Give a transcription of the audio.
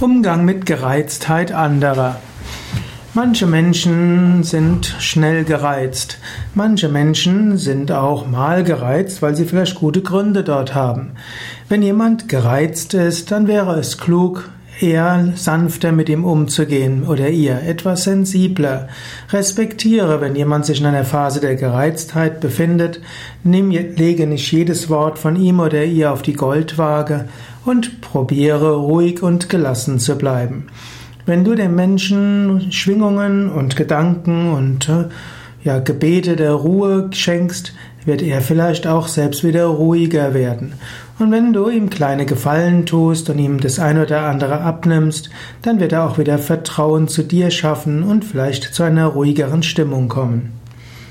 Umgang mit Gereiztheit anderer. Manche Menschen sind schnell gereizt. Manche Menschen sind auch mal gereizt, weil sie vielleicht gute Gründe dort haben. Wenn jemand gereizt ist, dann wäre es klug, eher sanfter mit ihm umzugehen oder ihr, etwas sensibler. Respektiere, wenn jemand sich in einer Phase der Gereiztheit befindet, nimm, lege nicht jedes Wort von ihm oder ihr auf die Goldwaage und probiere ruhig und gelassen zu bleiben. Wenn du dem Menschen Schwingungen und Gedanken und äh, ja, Gebete der Ruhe schenkst, wird er vielleicht auch selbst wieder ruhiger werden. Und wenn du ihm kleine Gefallen tust und ihm das eine oder andere abnimmst, dann wird er auch wieder Vertrauen zu dir schaffen und vielleicht zu einer ruhigeren Stimmung kommen.